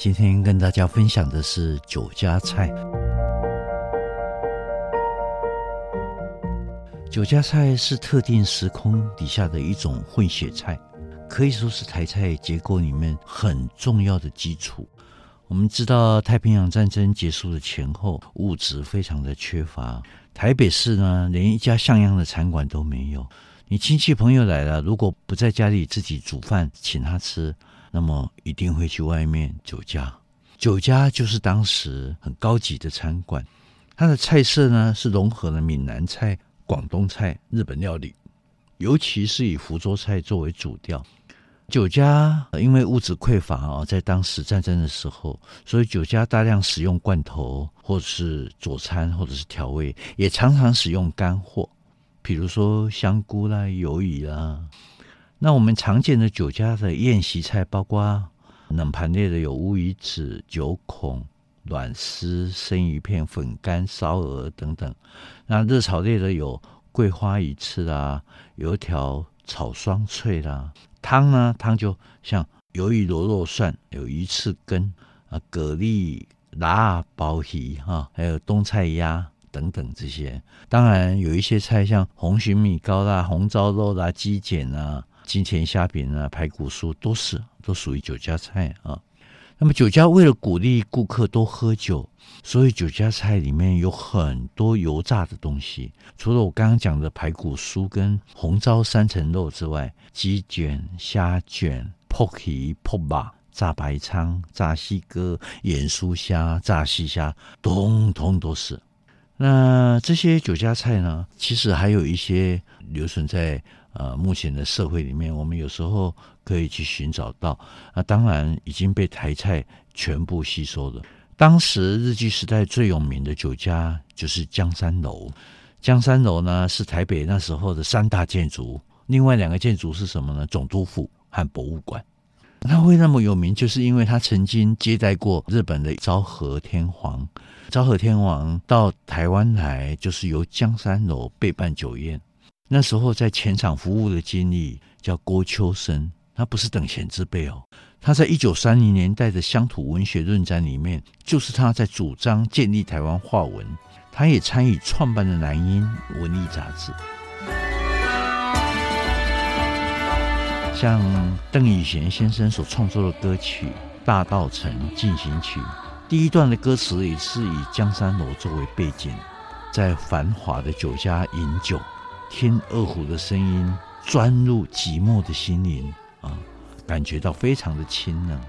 今天跟大家分享的是酒家菜。酒家菜是特定时空底下的一种混血菜，可以说是台菜结构里面很重要的基础。我们知道太平洋战争结束的前后，物质非常的缺乏，台北市呢连一家像样的餐馆都没有。你亲戚朋友来了，如果不在家里自己煮饭请他吃。那么一定会去外面酒家，酒家就是当时很高级的餐馆，它的菜色呢是融合了闽南菜、广东菜、日本料理，尤其是以福州菜作为主调。酒家因为物质匮乏啊，在当时战争的时候，所以酒家大量使用罐头，或者是佐餐，或者是调味，也常常使用干货，比如说香菇啦、鱿鱼啦。那我们常见的酒家的宴席菜，包括冷盘类的有乌鱼子、九孔、卵丝、生鱼片、粉干、烧鹅等等。那热炒类的有桂花鱼翅啦、油条炒双脆啦。汤呢，汤就像鱿鱼螺肉蒜、有鱼翅根啊、蛤蜊、辣鲍鱼哈，还有冬菜鸭等等这些。当然有一些菜像红蟳米糕啦、红烧肉啦、鸡碱啊。金钱虾饼啊，排骨酥都是都属于酒家菜啊。那么酒家为了鼓励顾客多喝酒，所以酒家菜里面有很多油炸的东西。除了我刚刚讲的排骨酥跟红烧三层肉之外，鸡卷、虾卷、泡皮、泡吧、炸白鲳、炸西哥、盐酥虾、炸西虾，通通都是。那这些酒家菜呢，其实还有一些留存在。呃，目前的社会里面，我们有时候可以去寻找到。那当然已经被台菜全部吸收了。当时日据时代最有名的酒家就是江山楼。江山楼呢是台北那时候的三大建筑，另外两个建筑是什么呢？总督府和博物馆。它会那么有名，就是因为它曾经接待过日本的昭和天皇。昭和天皇到台湾来，就是由江山楼备办酒宴。那时候在前场服务的经历叫郭秋生，他不是等闲之辈哦。他在一九三零年代的乡土文学论战里面，就是他在主张建立台湾话文。他也参与创办的南音文艺杂志。像邓雨贤先生所创作的歌曲《大稻城进行曲》，第一段的歌词也是以江山楼作为背景，在繁华的酒家饮酒。听二胡的声音，钻入寂寞的心灵啊，感觉到非常的清冷。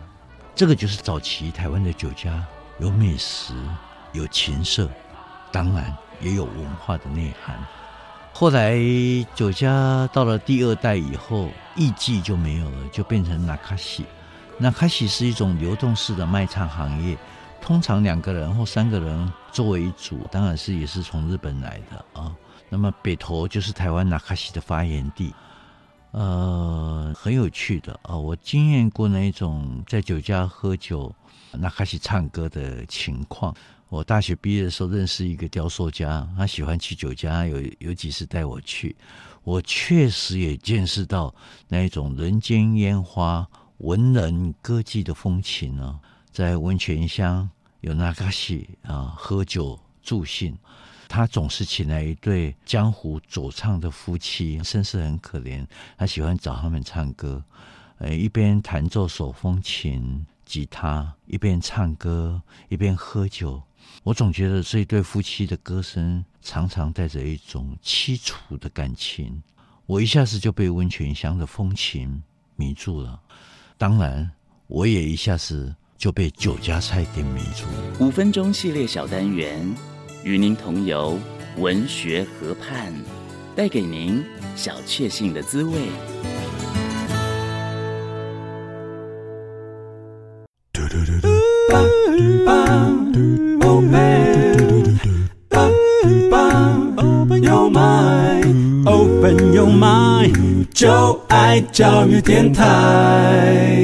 这个就是早期台湾的酒家，有美食，有情色，当然也有文化的内涵。后来酒家到了第二代以后，艺妓就没有了，就变成那卡西。那卡西是一种流动式的卖唱行业，通常两个人或三个人作为一组，当然是也是从日本来的啊。那么北投就是台湾那卡西的发源地，呃，很有趣的啊、呃！我经验过那一种在酒家喝酒、那卡西唱歌的情况。我大学毕业的时候认识一个雕塑家，他喜欢去酒家，有有几次带我去，我确实也见识到那一种人间烟花、文人歌妓的风情呢。在温泉乡有那卡西啊，喝酒助兴。他总是请来一对江湖走唱的夫妻，身世很可怜。他喜欢找他们唱歌，呃，一边弹奏手风琴、吉他，一边唱歌，一边喝酒。我总觉得这一对夫妻的歌声常常带着一种凄楚的感情。我一下子就被温泉乡的风情迷住了。当然，我也一下子就被酒家菜给迷住。五分钟系列小单元。与您同游文学河畔，带给您小确幸的滋味。嘟嘟嘟嘟吧嘟吧，宝贝，吧嘟吧，Open your mind，Open your mind，就爱教育电台。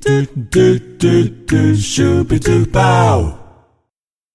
嘟嘟嘟嘟，Shubidu Bow。